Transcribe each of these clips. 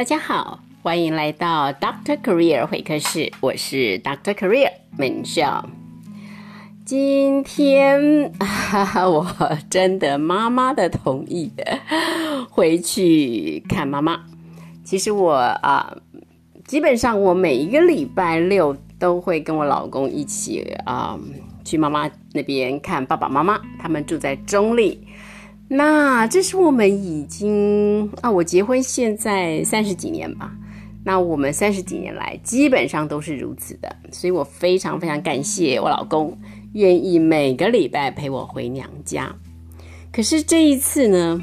大家好，欢迎来到 Doctor Career 会客室，我是 Doctor Career 门笑。今天哈哈 我征得妈妈的同意，回去看妈妈。其实我啊，基本上我每一个礼拜六都会跟我老公一起啊，去妈妈那边看爸爸妈妈。他们住在中立。那这是我们已经啊，我结婚现在三十几年吧。那我们三十几年来基本上都是如此的，所以我非常非常感谢我老公愿意每个礼拜陪我回娘家。可是这一次呢，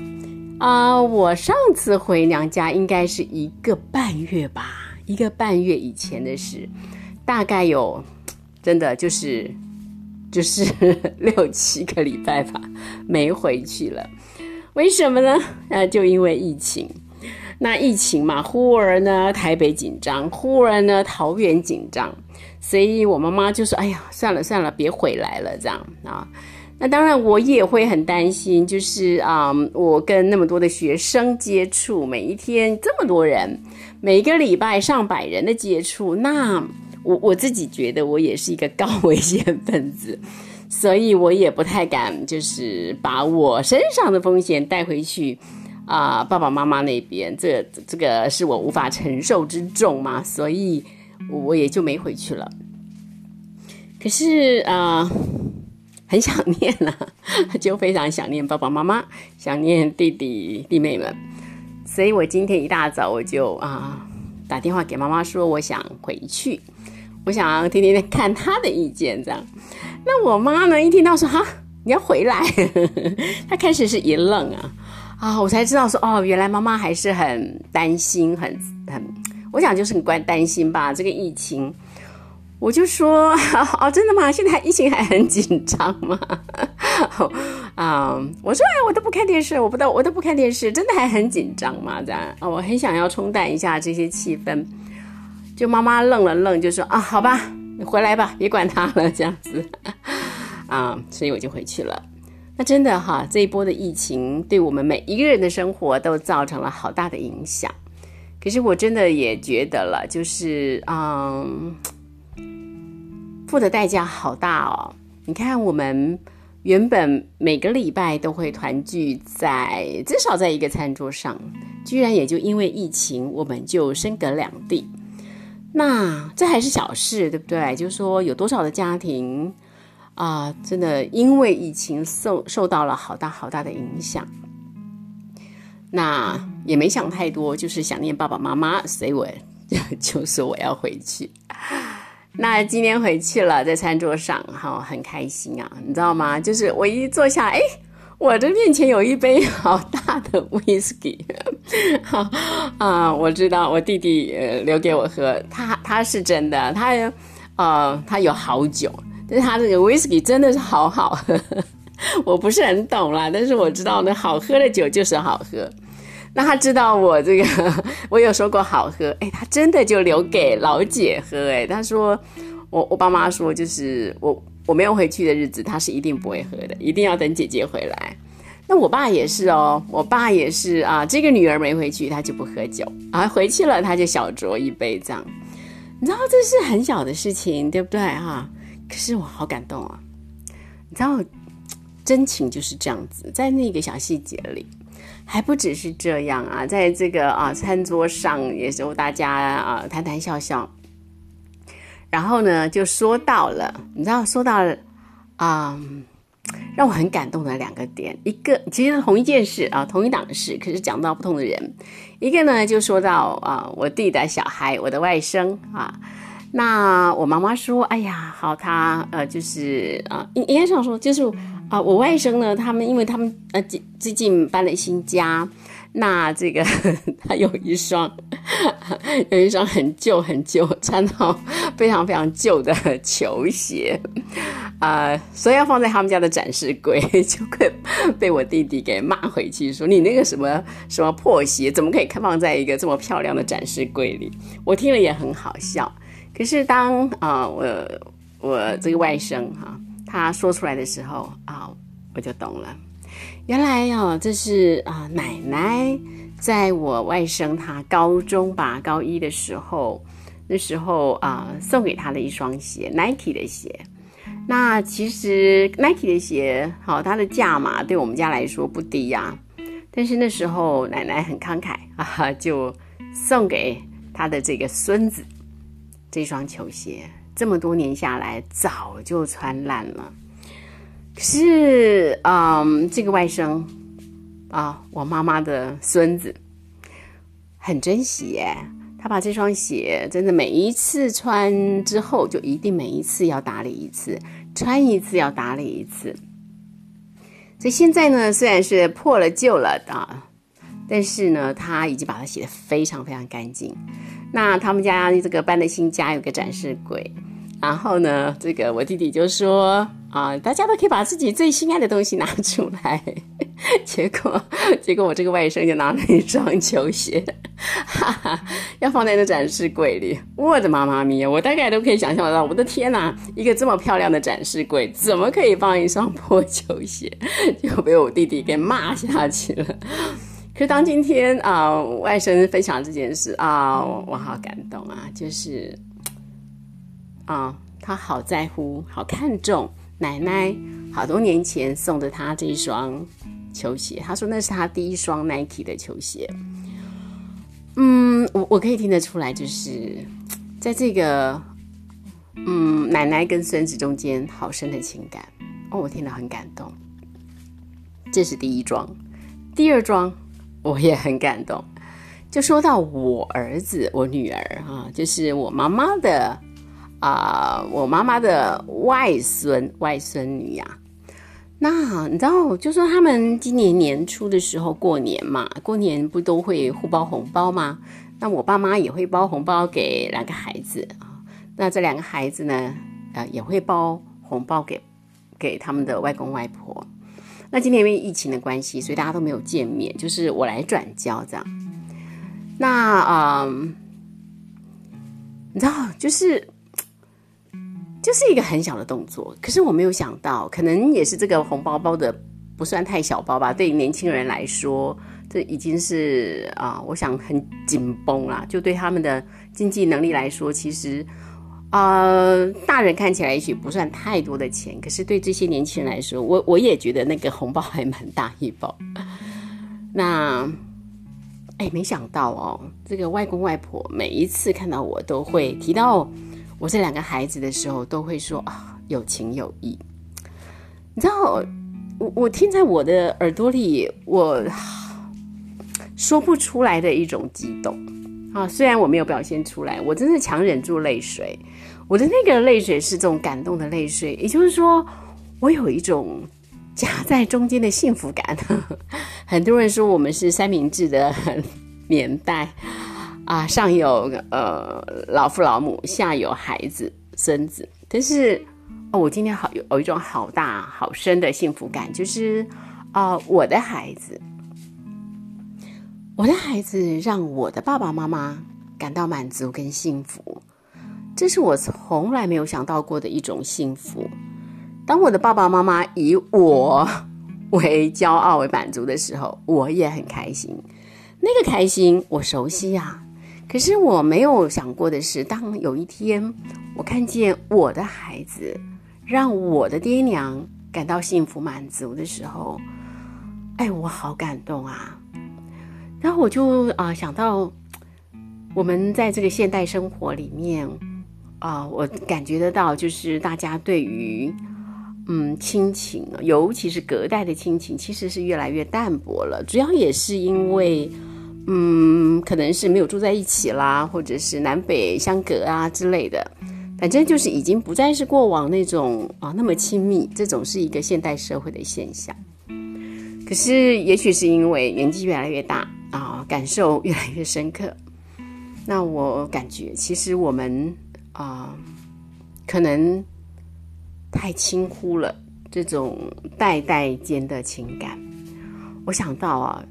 啊，我上次回娘家应该是一个半月吧，一个半月以前的事，大概有真的就是就是 六七个礼拜吧，没回去了。为什么呢？呃，就因为疫情。那疫情嘛，忽而呢台北紧张，忽而呢桃园紧张，所以我妈妈就说：“哎呀，算了算了，别回来了。”这样啊。那当然我也会很担心，就是啊，我跟那么多的学生接触，每一天这么多人，每个礼拜上百人的接触，那我我自己觉得我也是一个高危险分子。所以我也不太敢，就是把我身上的风险带回去，啊，爸爸妈妈那边，这这个是我无法承受之重嘛，所以我也就没回去了。可是啊，很想念呐，就非常想念爸爸妈妈，想念弟弟弟妹们，所以我今天一大早我就啊打电话给妈妈说，我想回去，我想听听看他的意见，这样。那我妈呢？一听到说哈你要回来，她开始是一愣啊啊！我才知道说哦，原来妈妈还是很担心，很很，我想就是很关担心吧。这个疫情，我就说 哦，真的吗？现在疫情还很紧张吗？啊，我说哎，我都不看电视，我不都我都不看电视，真的还很紧张吗？这样啊，我很想要冲淡一下这些气氛。就妈妈愣了愣，就说啊，好吧。你回来吧，别管他了，这样子 啊，所以我就回去了。那真的哈，这一波的疫情对我们每一个人的生活都造成了好大的影响。可是我真的也觉得了，就是嗯，付的代价好大哦。你看，我们原本每个礼拜都会团聚在至少在一个餐桌上，居然也就因为疫情，我们就身隔两地。那这还是小事，对不对？就是说，有多少的家庭啊，真的因为疫情受受到了好大好大的影响。那也没想太多，就是想念爸爸妈妈，所以我就说我要回去。那今天回去了，在餐桌上哈，很开心啊，你知道吗？就是我一坐下，哎。我的面前有一杯好大的 whisky，好 啊，我知道我弟弟呃留给我喝，他他是真的，他呃他有好酒，但是他这个 whisky 真的是好好喝，我不是很懂啦，但是我知道那好喝的酒就是好喝。那他知道我这个 我有说过好喝，哎，他真的就留给老姐喝，哎，他说我我爸妈说就是我。我没有回去的日子，他是一定不会喝的，一定要等姐姐回来。那我爸也是哦，我爸也是啊。这个女儿没回去，他就不喝酒啊；回去了，他就小酌一杯这样。你知道这是很小的事情，对不对哈？可是我好感动啊！你知道，真情就是这样子，在那个小细节里，还不只是这样啊，在这个啊餐桌上，也是大家啊谈谈笑笑。然后呢，就说到了，你知道，说到啊，让我很感动的两个点，一个其实同一件事啊，同一档的事，可是讲到不同的人。一个呢，就说到啊，我弟的小孩，我的外甥啊，那我妈妈说，哎呀，好，他呃，就是啊，应该这样说，就是啊，我外甥呢，他们因为他们呃，最最近搬了新家。那这个他有一双，有一双很旧很旧，穿到非常非常旧的球鞋，啊，所以要放在他们家的展示柜，就会被我弟弟给骂回去，说你那个什么什么破鞋，怎么可以放在一个这么漂亮的展示柜里？我听了也很好笑。可是当啊，我我这个外甥哈，他说出来的时候啊，我就懂了。原来哦，这是啊，奶奶在我外甥他高中吧，高一的时候，那时候啊，送给他的一双鞋，Nike 的鞋。那其实 Nike 的鞋，好，它的价码对我们家来说不低呀。但是那时候奶奶很慷慨啊，就送给他的这个孙子这双球鞋。这么多年下来，早就穿烂了。可是，嗯，这个外甥啊，我妈妈的孙子很珍惜耶。他把这双鞋真的每一次穿之后，就一定每一次要打理一次，穿一次要打理一次。所以现在呢，虽然是破了旧了的，但是呢，他已经把它洗得非常非常干净。那他们家这个搬的新家有个展示柜。然后呢，这个我弟弟就说啊，大家都可以把自己最心爱的东西拿出来。结果，结果我这个外甥就拿了一双球鞋，哈哈，要放在那展示柜里。我的妈妈咪呀，我大概都可以想象得到，我的天哪，一个这么漂亮的展示柜，怎么可以放一双破球鞋？就被我弟弟给骂下去了。可当今天啊，外甥分享这件事啊，我好感动啊，就是。啊，他好在乎，好看重奶奶好多年前送的他这一双球鞋。他说那是他第一双 Nike 的球鞋。嗯，我我可以听得出来，就是在这个嗯奶奶跟孙子中间好深的情感。哦，我听了很感动。这是第一桩，第二桩我也很感动。就说到我儿子，我女儿哈，就是我妈妈的。啊，我妈妈的外孙外孙女呀，那你知道，就说他们今年年初的时候过年嘛，过年不都会互包红包吗？那我爸妈也会包红包给两个孩子啊，那这两个孩子呢，呃，也会包红包给给他们的外公外婆。那今年因为疫情的关系，所以大家都没有见面，就是我来转交这样。那啊，你知道，就是。就是一个很小的动作，可是我没有想到，可能也是这个红包包的不算太小包吧。对于年轻人来说，这已经是啊，我想很紧绷啦。就对他们的经济能力来说，其实啊，大人看起来也许不算太多的钱，可是对这些年轻人来说，我我也觉得那个红包还蛮大一包。那哎，没想到哦，这个外公外婆每一次看到我都会提到。我这两个孩子的时候都会说啊，有情有义。你知道，我我听在我的耳朵里，我说不出来的一种激动啊。虽然我没有表现出来，我真的强忍住泪水。我的那个泪水是这种感动的泪水，也就是说，我有一种夹在中间的幸福感。很多人说我们是三明治的年代。啊，上有呃老父老母，下有孩子孙子。但是哦，我今天好有有一种好大好深的幸福感，就是啊，我的孩子，我的孩子让我的爸爸妈妈感到满足跟幸福，这是我从来没有想到过的一种幸福。当我的爸爸妈妈以我为骄傲为满足的时候，我也很开心。那个开心，我熟悉呀。可是我没有想过的是，当有一天我看见我的孩子让我的爹娘感到幸福满足的时候，哎，我好感动啊！然后我就啊想到，我们在这个现代生活里面啊，我感觉得到，就是大家对于嗯亲情，尤其是隔代的亲情，其实是越来越淡薄了。主要也是因为。嗯，可能是没有住在一起啦，或者是南北相隔啊之类的，反正就是已经不再是过往那种啊那么亲密，这种是一个现代社会的现象。可是也许是因为年纪越来越大啊，感受越来越深刻，那我感觉其实我们啊可能太轻忽了这种代代间的情感。我想到啊。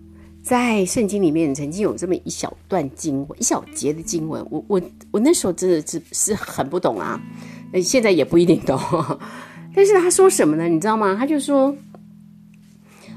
在圣经里面曾经有这么一小段经文，一小节的经文，我我我那时候真的是是很不懂啊，现在也不一定懂。但是他说什么呢？你知道吗？他就说，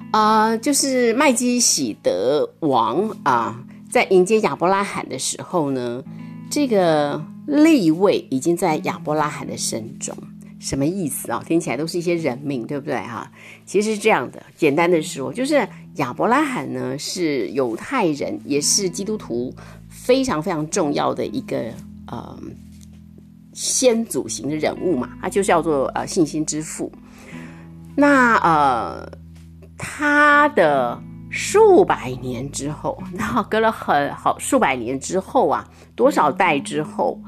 啊，就是麦基喜德王啊，在迎接亚伯拉罕的时候呢，这个立位已经在亚伯拉罕的身中。什么意思啊？听起来都是一些人命，对不对哈？其实是这样的，简单的说，就是亚伯拉罕呢是犹太人，也是基督徒非常非常重要的一个呃先祖型的人物嘛，他就叫做呃信心之父。那呃他的数百年之后，那隔了很好数百年之后啊，多少代之后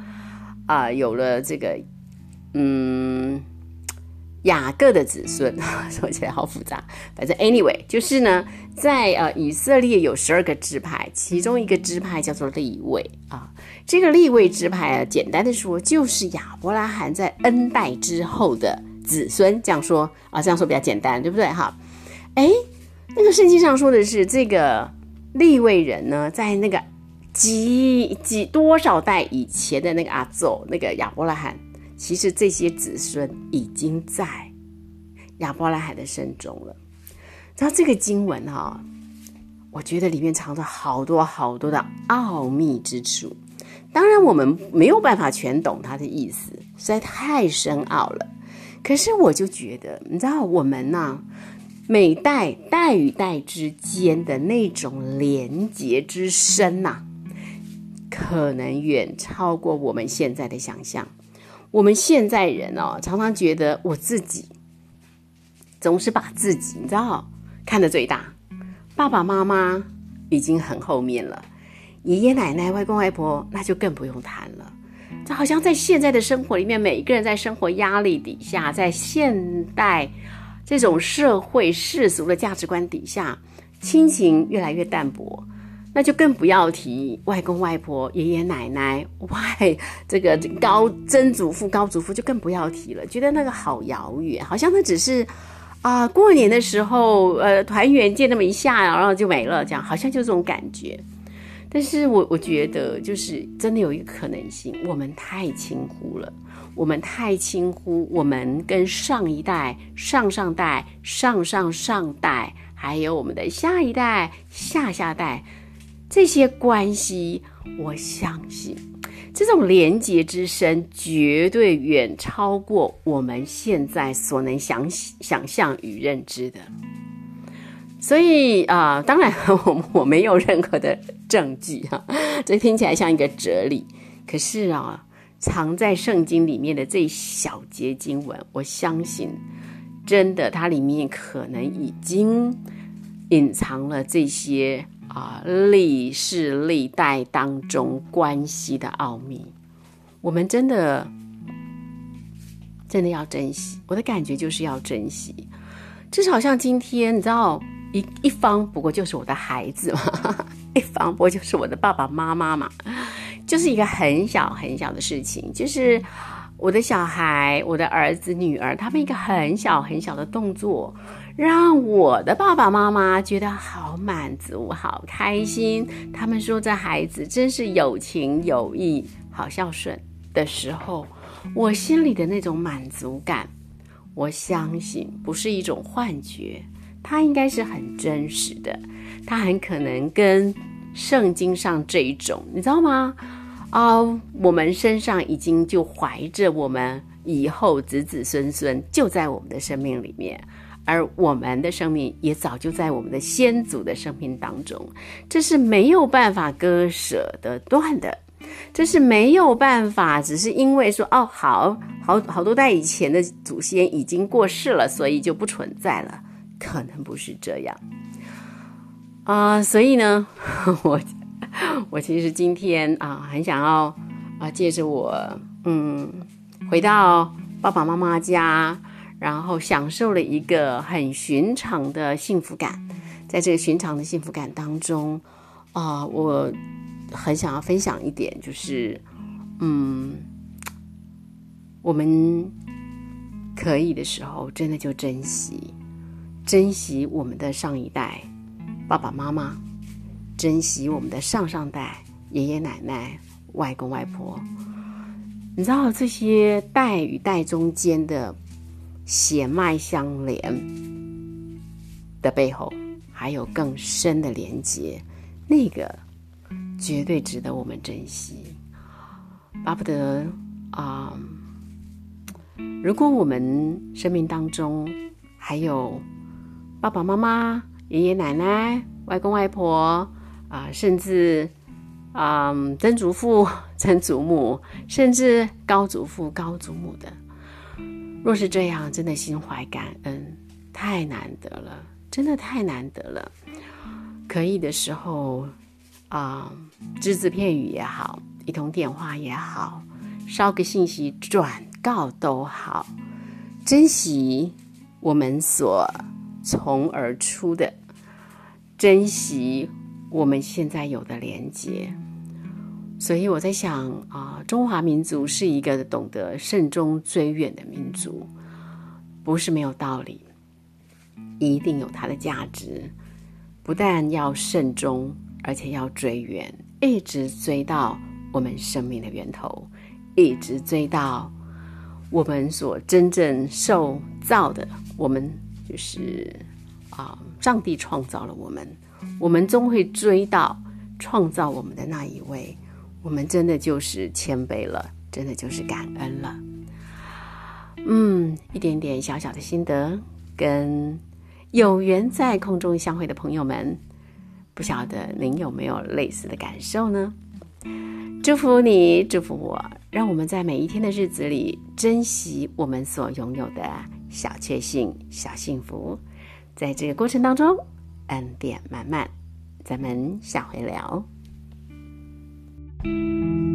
啊，有了这个。嗯，雅各的子孙 说起来好复杂。反正 anyway，就是呢，在呃以色列有十二个支派，其中一个支派叫做立位啊。这个立位支派啊，简单的说就是亚伯拉罕在恩代之后的子孙。这样说啊，这样说比较简单，对不对哈？哎，那个圣经上说的是这个立位人呢，在那个几几多少代以前的那个阿祖，那个亚伯拉罕。其实这些子孙已经在亚伯拉罕的身中了。然后这个经文哈，我觉得里面藏着好多好多的奥秘之处。当然我们没有办法全懂它的意思，实在太深奥了。可是我就觉得，你知道我们呢，每代代与代之间的那种连结之深呐，可能远超过我们现在的想象。我们现在人哦，常常觉得我自己总是把自己，你知道，看得最大。爸爸妈妈已经很后面了，爷爷奶奶、外公外婆那就更不用谈了。这好像在现在的生活里面，每一个人在生活压力底下，在现代这种社会世俗的价值观底下，亲情越来越淡薄。那就更不要提外公外婆、爷爷奶奶、外这个高曾祖父、高祖父，就更不要提了。觉得那个好遥远，好像那只是啊，过年的时候呃团圆见那么一下，然后就没了，这样好像就这种感觉。但是我 我觉得，就是真的有一个可能性，我们太轻忽了，我们太轻忽，我们跟上一代、上上代、上上上代，还有我们的下一代、下下代。这些关系，我相信这种连结之深，绝对远超过我们现在所能想想象与认知的。所以啊，当然我 我没有任何的证据哈，这听起来像一个哲理。可是啊，藏在圣经里面的这一小节经文，我相信真的，它里面可能已经隐藏了这些。啊，历世历代当中关系的奥秘，我们真的真的要珍惜。我的感觉就是要珍惜，至少像今天，你知道，一一方不过就是我的孩子嘛，一方不过就是我的爸爸妈妈嘛，就是一个很小很小的事情，就是我的小孩，我的儿子女儿，他们一个很小很小的动作。让我的爸爸妈妈觉得好满足、好开心。他们说这孩子真是有情有义、好孝顺的时候，我心里的那种满足感，我相信不是一种幻觉，它应该是很真实的。它很可能跟圣经上这一种，你知道吗？啊，我们身上已经就怀着我们以后子子孙孙就在我们的生命里面。而我们的生命也早就在我们的先祖的生命当中，这是没有办法割舍得断的，这是没有办法，只是因为说哦，好好好多代以前的祖先已经过世了，所以就不存在了，可能不是这样啊。所以呢，我我其实今天啊，很想要啊，借着我嗯，回到爸爸妈妈家。然后享受了一个很寻常的幸福感，在这个寻常的幸福感当中，啊，我很想要分享一点，就是，嗯，我们可以的时候，真的就珍惜，珍惜我们的上一代爸爸妈妈，珍惜我们的上上代爷爷奶奶、外公外婆，你知道这些代与代中间的。血脉相连，的背后还有更深的连接，那个绝对值得我们珍惜。巴不得啊，如果我们生命当中还有爸爸妈妈、爷爷奶奶、外公外婆啊，甚至啊曾祖父、曾祖母，甚至高祖父、高祖母的。若是这样，真的心怀感恩，太难得了，真的太难得了。可以的时候，啊，只字片语也好，一通电话也好，捎个信息转告都好，珍惜我们所从而出的，珍惜我们现在有的连接。所以我在想啊，中华民族是一个懂得慎终追远的民族，不是没有道理，一定有它的价值。不但要慎终，而且要追远，一直追到我们生命的源头，一直追到我们所真正受造的。我们就是啊，上帝创造了我们，我们终会追到创造我们的那一位。我们真的就是谦卑了，真的就是感恩了。嗯，一点点小小的心得，跟有缘在空中相会的朋友们，不晓得您有没有类似的感受呢？祝福你，祝福我，让我们在每一天的日子里珍惜我们所拥有的小确幸、小幸福。在这个过程当中，恩典满满。咱们下回聊。Música